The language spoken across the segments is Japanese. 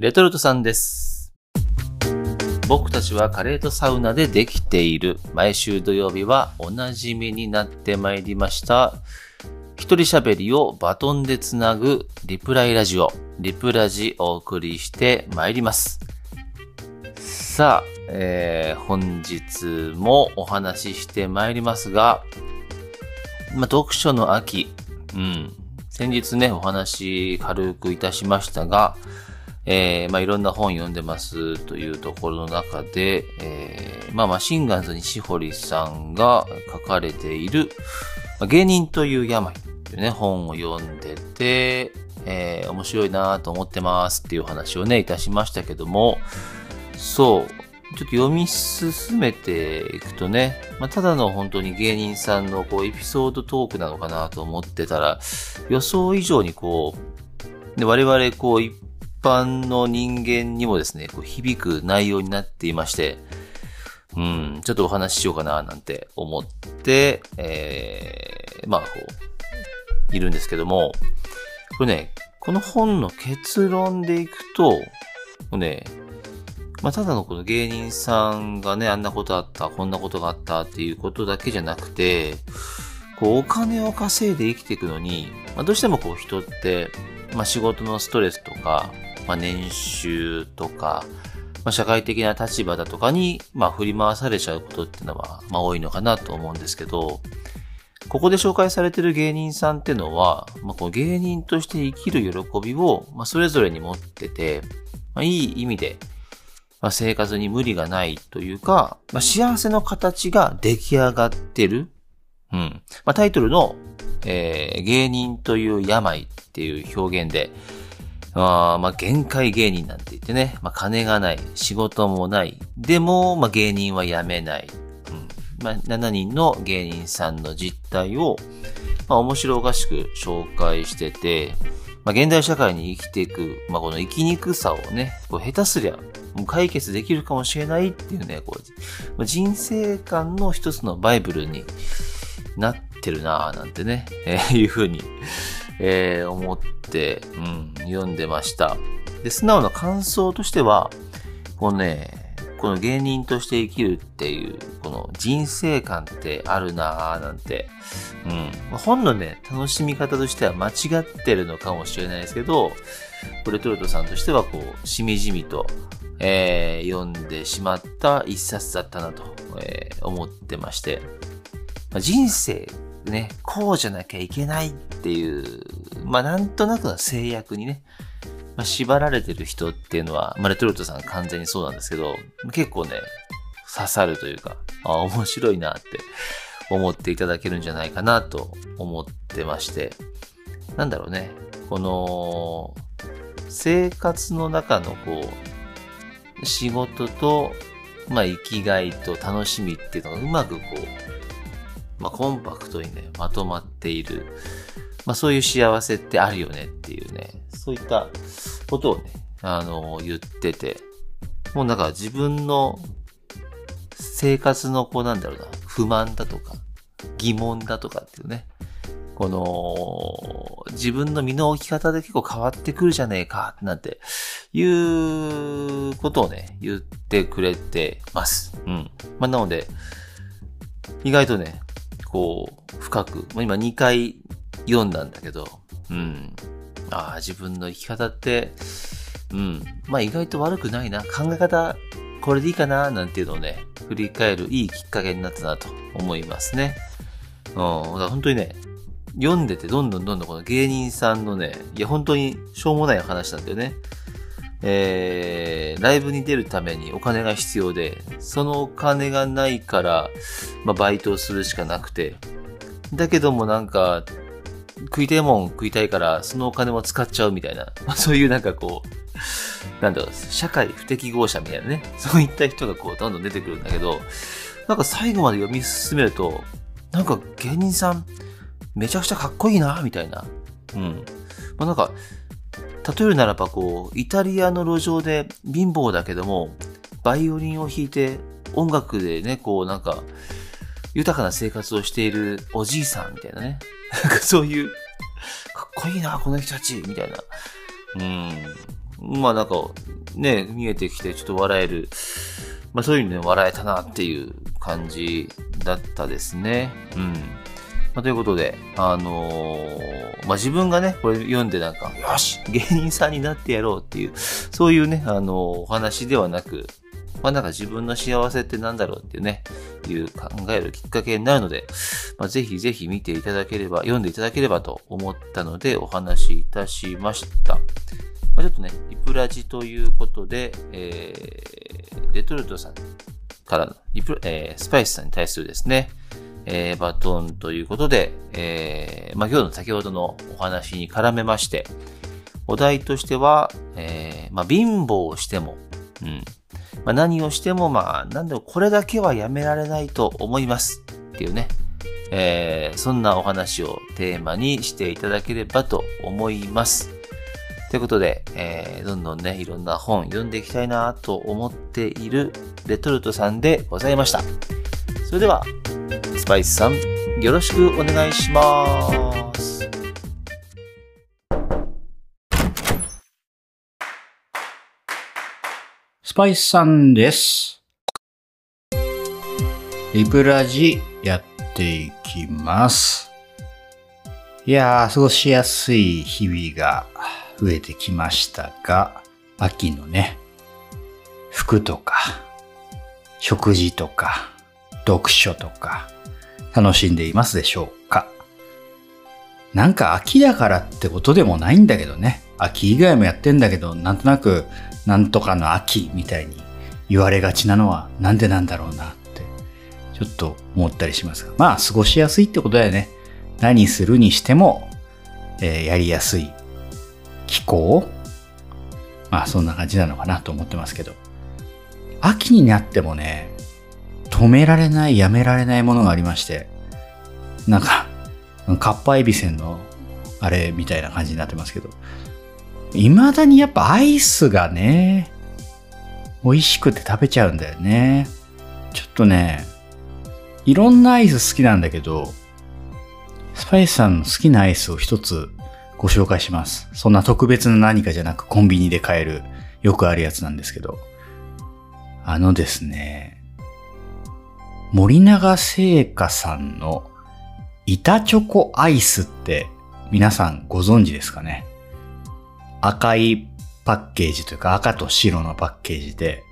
レトルトさんです。僕たちはカレーとサウナでできている。毎週土曜日はおなじみになってまいりました。一人喋りをバトンでつなぐリプライラジオ、リプラジお送りしてまいります。さあ、えー、本日もお話ししてまいりますが、ま、読書の秋、うん、先日ね、お話軽くいたしましたが、えー、まあ、いろんな本読んでますというところの中で、えー、まあ、マシンガンズ西堀さんが書かれている、まあ、芸人という病というね、本を読んでて、えー、面白いなと思ってますっていう話をね、いたしましたけども、そう、ちょっと読み進めていくとね、まあ、ただの本当に芸人さんのこうエピソードトークなのかなと思ってたら、予想以上にこう、で我々こう一般の人間にもですね、こう響く内容になっていまして、うん、ちょっとお話ししようかななんて思って、えー、まあこう、いるんですけども、これね、この本の結論でいくと、こうね、まあ、ただのこの芸人さんがね、あんなことあった、こんなことがあったっていうことだけじゃなくて、こう、お金を稼いで生きていくのに、まあ、どうしてもこう人って、まあ、仕事のストレスとか、まあ、年収とか、まあ、社会的な立場だとかに、まあ、振り回されちゃうことっていうのは、まあ、多いのかなと思うんですけど、ここで紹介されてる芸人さんってのは、まあ、こう芸人として生きる喜びを、まあ、それぞれに持ってて、まあ、いい意味で、まあ、生活に無理がないというか、まあ、幸せの形が出来上がってる。うん。まあ、タイトルの、えー、芸人という病っていう表現で、あまあ、限界芸人なんて言ってね、まあ、金がない、仕事もない、でも、まあ、芸人は辞めない。うん。まあ、7人の芸人さんの実態を、まあ、面白おかしく紹介してて、まあ、現代社会に生きていく、まあ、この生きにくさをね、こう下手すりゃ、もう解決できるかもしれないっていうね、こう、人生観の一つのバイブルになってるなぁ、なんてね、えー、いうふうに、えー、思って、うん、読んでました。で、素直な感想としては、このね、この芸人として生きるっていう、この人生観ってあるなぁなんて、うん。本のね、楽しみ方としては間違ってるのかもしれないですけど、レトルトさんとしてはこう、しみじみと、えー、読んでしまった一冊だったなと、えー、思ってまして、まあ、人生ね、こうじゃなきゃいけないっていう、まあなんとなくの制約にね、まあ、縛られてる人っていうのは、まあ、レトルトさん完全にそうなんですけど、結構ね、刺さるというか、あ面白いなって思っていただけるんじゃないかなと思ってまして、なんだろうね、この、生活の中のこう、仕事と、まあ、生きがいと楽しみっていうのがうまくこう、まあ、コンパクトにね、まとまっている。まあ、そういう幸せってあるよねっていうね、そういったことをね、あの、言ってて、もうなんか自分の生活のこうなんだろうな、不満だとか、疑問だとかっていうね、この、自分の身の置き方で結構変わってくるじゃねえか、なんて、いうことをね、言ってくれてます。うん。まあ、なので、意外とね、こう、深く、今2回読んだんだけど、うん。ああ、自分の生き方って、うん。まあ意外と悪くないな。考え方、これでいいかな、なんていうのをね、振り返るいいきっかけになったなと思いますね。うん。だから本当にね、読んでてどんどんどんどんこの芸人さんのね、いや本当にしょうもない話なんだよね。えー、ライブに出るためにお金が必要で、そのお金がないから、まあバイトをするしかなくて、だけどもなんか、食いたいもん食いたいから、そのお金も使っちゃうみたいな、まあ、そういうなんかこう、なんだろう、社会不適合者みたいなね、そういった人がこう、どんどん出てくるんだけど、なんか最後まで読み進めると、なんか芸人さん、めちゃくちゃかっこいいな、みたいな。うん。まあ、なんか、例えるならばこう、イタリアの路上で貧乏だけども、バイオリンを弾いて、音楽でね、こうなんか、豊かな生活をしているおじいさんみたいなね。なんかそういう、かっこいいな、この人たち、みたいな。うん。まあなんか、ね、見えてきてちょっと笑える、まあそういうのね、笑えたなっていう感じだったですね。うん。まあ、ということで、あのー、まあ、自分がね、これ読んでなんか、よし芸人さんになってやろうっていう、そういうね、あのー、お話ではなく、まあなんか自分の幸せって何だろうっていうね、いう考えるきっかけになるので、まあ、ぜひぜひ見ていただければ、読んでいただければと思ったのでお話しいたしました。まあ、ちょっとね、リプラジということで、えー、レトルトさんからのリプ、えー、スパイスさんに対するですね、えー、バトンということで、えー、まあ、今日の先ほどのお話に絡めまして、お題としては、えー、まあ、貧乏をしても、うん、まあ、何をしても、まあ、なんでもこれだけはやめられないと思いますっていうね、えー、そんなお話をテーマにしていただければと思います。ということで、えー、どんどんね、いろんな本読んでいきたいなと思っているレトルトさんでございました。それでは、スパイスさん、よろしくお願いします。スパイスさんです。リプラジやっていきます。いやー、過ごしやすい日々が増えてきましたが、秋のね、服とか、食事とか、読書とか、楽しんでいますでしょうか？なんか秋だからってことでもないんだけどね。秋以外もやってんだけど、なんとなくなんとかの秋みたいに言われがちなのはなんでなんだろうなってちょっと思ったりしますが。まあ過ごしやすいってことだよね。何するにしても、えー、やりやすい気候？まあそんな感じなのかなと思ってますけど。秋になってもね止められないやめられないものがありましてなんかカッパエビセンのあれみたいな感じになってますけど未だにやっぱアイスがね、美味しくて食べちゃうんだよね。ちょっとね、いろんなアイス好きなんだけど、スパイスさんの好きなアイスを一つご紹介します。そんな特別な何かじゃなくコンビニで買えるよくあるやつなんですけど。あのですね、森永製菓さんの板チョコアイスって皆さんご存知ですかね？赤いパッケージというか赤と白のパッケージで、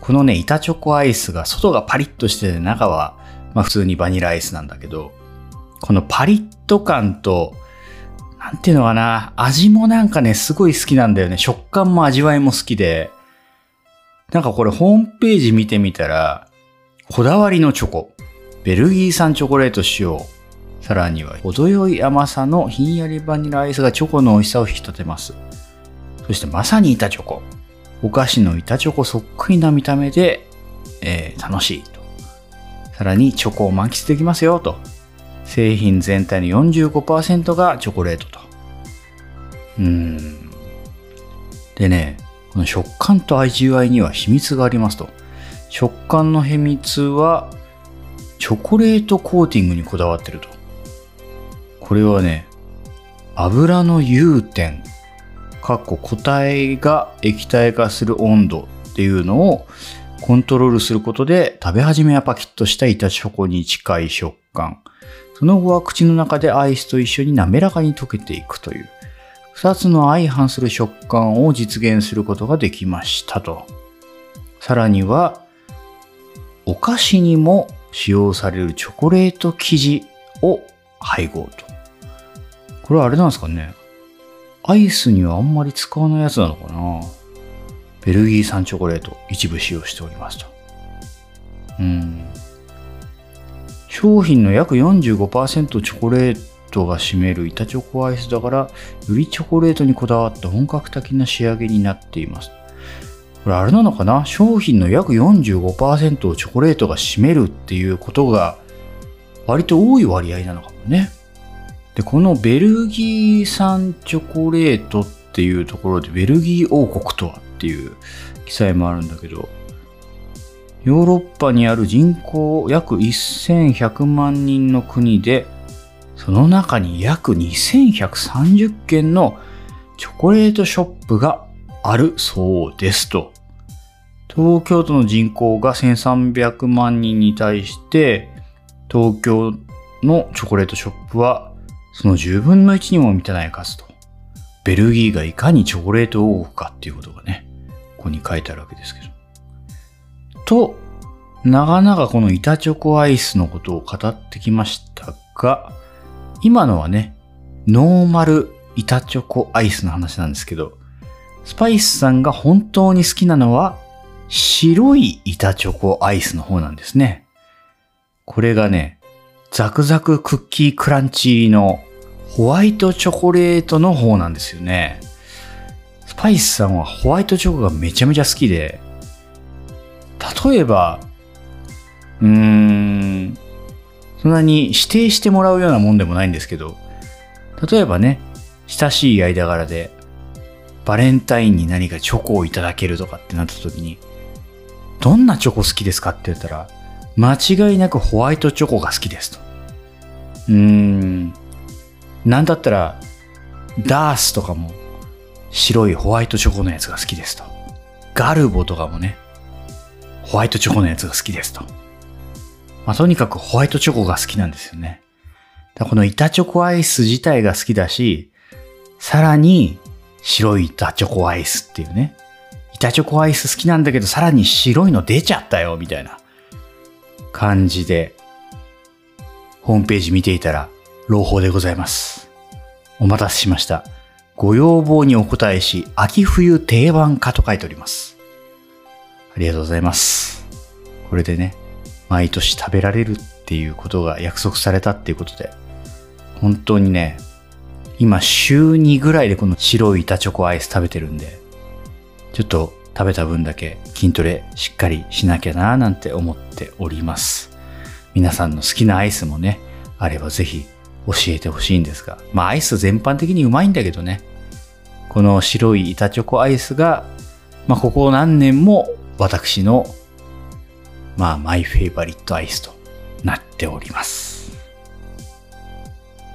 このね、板チョコアイスが外がパリッとしてて中は、まあ普通にバニラアイスなんだけど、このパリッと感と、なんていうのかな、味もなんかね、すごい好きなんだよね。食感も味わいも好きで、なんかこれホームページ見てみたら、こだわりのチョコ、ベルギー産チョコレート使用、さらには程よい甘さのひんやりバニラアイスがチョコの美味しさを引き立てます。そしてまさに板チョコ。お菓子の板チョコそっくりな見た目で、えー、楽しいと。さらにチョコを満喫できますよと。製品全体の45%がチョコレートと。うーん。でね、この食感と味わいには秘密がありますと。食感の秘密は、チョコレートコーティングにこだわってると。これはね、油の融点、かっこ固体が液体化する温度っていうのをコントロールすることで食べ始めはパキッとした板チョコに近い食感。その後は口の中でアイスと一緒に滑らかに溶けていくという、二つの相反する食感を実現することができましたと。さらには、菓子にも使用されるチョコレート生地を配合と。これはあれなんですかね。アイスにはあんまり使わないやつなのかな。ベルギー産チョコレート一部使用しておりますと。うん。商品の約45%チョコレートが占める板チョコアイスだから、よりチョコレートにこだわった本格的な仕上げになっています。これあれなのかな？商品の約45%をチョコレートが占めるっていうことが割と多い割合なのかもね。で、このベルギー産チョコレートっていうところで、ベルギー王国とはっていう記載もあるんだけど、ヨーロッパにある人口約1100万人の国で、その中に約2130件のチョコレートショップがあるそうですと。東京都の人口が1300万人に対して、東京のチョコレートショップはその10分の1にも満たない数と。ベルギーがいかにチョコレート王国かっていうことがね、ここに書いてあるわけですけど。と、長々この板チョコアイスのことを語ってきましたが、今のはね、ノーマル板チョコアイスの話なんですけど、スパイスさんが本当に好きなのは白い板チョコアイスの方なんですね。これがね、ザクザククッキークランチのホワイトチョコレートの方なんですよね。スパイスさんはホワイトチョコがめちゃめちゃ好きで、例えば、うーん、そんなに指定してもらうようなもんでもないんですけど、例えばね、親しい間柄で、バレンタインに何かチョコをいただけるとかってなった時に、どんなチョコ好きですかって言ったら、間違いなくホワイトチョコが好きですと。うーん、なんだったら、ダースとかも白いホワイトチョコのやつが好きですと。ガルボとかもね、ホワイトチョコのやつが好きですと。まあ、とにかくホワイトチョコが好きなんですよね。だこの板チョコアイス自体が好きだし、さらに白い板チョコアイスっていうね。板チョコアイス好きなんだけど、さらに白いの出ちゃったよ、みたいな感じで、ホームページ見ていたら、朗報でございます。お待たせしました。ご要望にお答えし、秋冬定番化と書いております。ありがとうございます。これでね、毎年食べられるっていうことが約束されたっていうことで、本当にね、今週2ぐらいでこの白い板チョコアイス食べてるんで、ちょっと食べた分だけ筋トレしっかりしなきゃなーなんて思っております。皆さんの好きなアイスもね、あればぜひ教えてほしいんですが、まあアイス全般的にうまいんだけどね、この白い板チョコアイスが、まあここ何年も私の、まあマイフェイバリットアイスとなっております。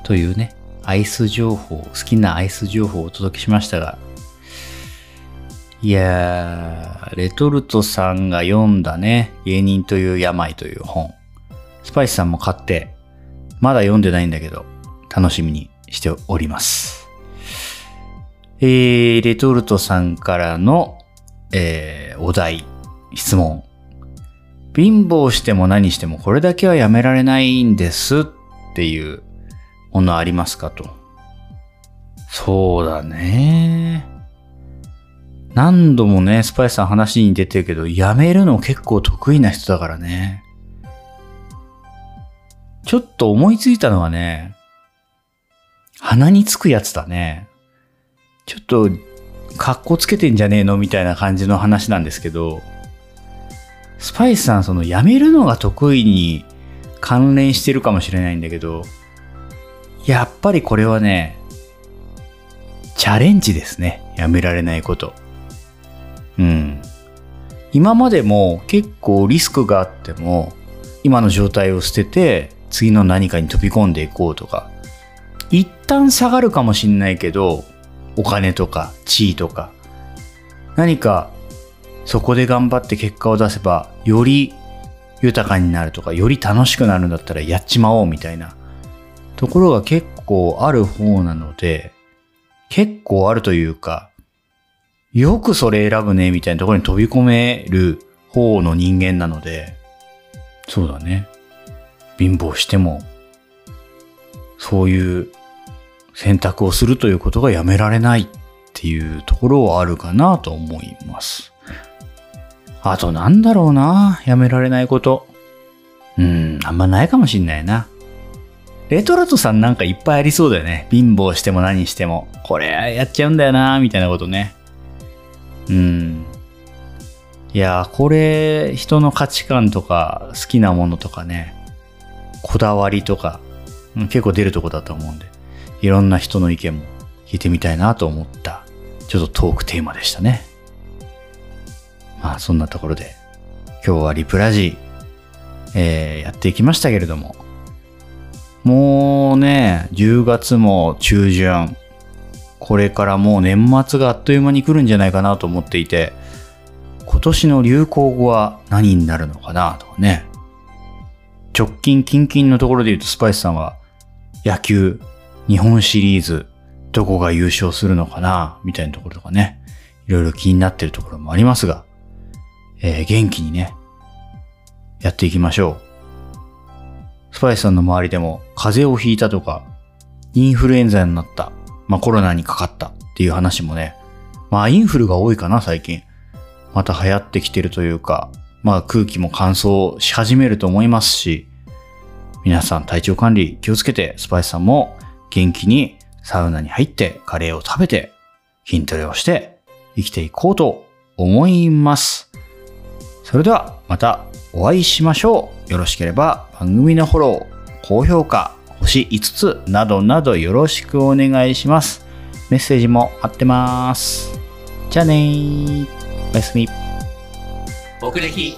というね、アイス情報、好きなアイス情報をお届けしましたが、いやー、レトルトさんが読んだね、芸人という病という本。スパイスさんも買って、まだ読んでないんだけど、楽しみにしております。えー、レトルトさんからの、えー、お題、質問。貧乏しても何してもこれだけはやめられないんですっていうものありますかと。そうだね。何度もね、スパイスさん話に出てるけど、やめるの結構得意な人だからね。ちょっと思いついたのはね、鼻につくやつだね。ちょっと、格好つけてんじゃねえのみたいな感じの話なんですけど、スパイスさん、その、やめるのが得意に関連してるかもしれないんだけど、やっぱりこれはね、チャレンジですね。やめられないこと。うん。今までも結構リスクがあっても、今の状態を捨てて、次の何かに飛び込んでいこうとか、一旦下がるかもしんないけど、お金とか地位とか、何かそこで頑張って結果を出せば、より豊かになるとか、より楽しくなるんだったらやっちまおうみたいなところが結構ある方なので、結構あるというか、よくそれ選ぶねみたいなところに飛び込める方の人間なので、そうだね。貧乏しても、そういう選択をするということがやめられないっていうところはあるかなと思います。あとなんだろうな、やめられないこと。うん、あんまないかもしんないな。レトルトさんなんかいっぱいありそうだよね。貧乏しても何しても。これやっちゃうんだよな、みたいなことね。うん。いや、これ、人の価値観とか、好きなものとかね、こだわりとか、結構出るとこだと思うんで、いろんな人の意見も聞いてみたいなと思った、ちょっとトークテーマでしたね。まあ、そんなところで、今日はリプラジー、えーやっていきましたけれども、もうね、10月も中旬、これからもう年末があっという間に来るんじゃないかなと思っていて、今年の流行語は何になるのかなとかね。直近、近々のところで言うとスパイスさんは、野球、日本シリーズ、どこが優勝するのかなみたいなところとかね。いろいろ気になってるところもありますが、えー、元気にね、やっていきましょう。スパイスさんの周りでも風邪をひいたとか、インフルエンザになった、まあコロナにかかったっていう話もね、まあインフルが多いかな最近。また流行ってきてるというか、まあ空気も乾燥し始めると思いますし、皆さん体調管理気をつけて、スパイスさんも元気にサウナに入ってカレーを食べて筋トレをして生きていこうと思います。それではまたお会いしましょう。よろしければ番組のフォロー、高評価、星5つなどなどよろしくお願いします。メッセージも待ってます。じゃあねー。おやすみ。僕歴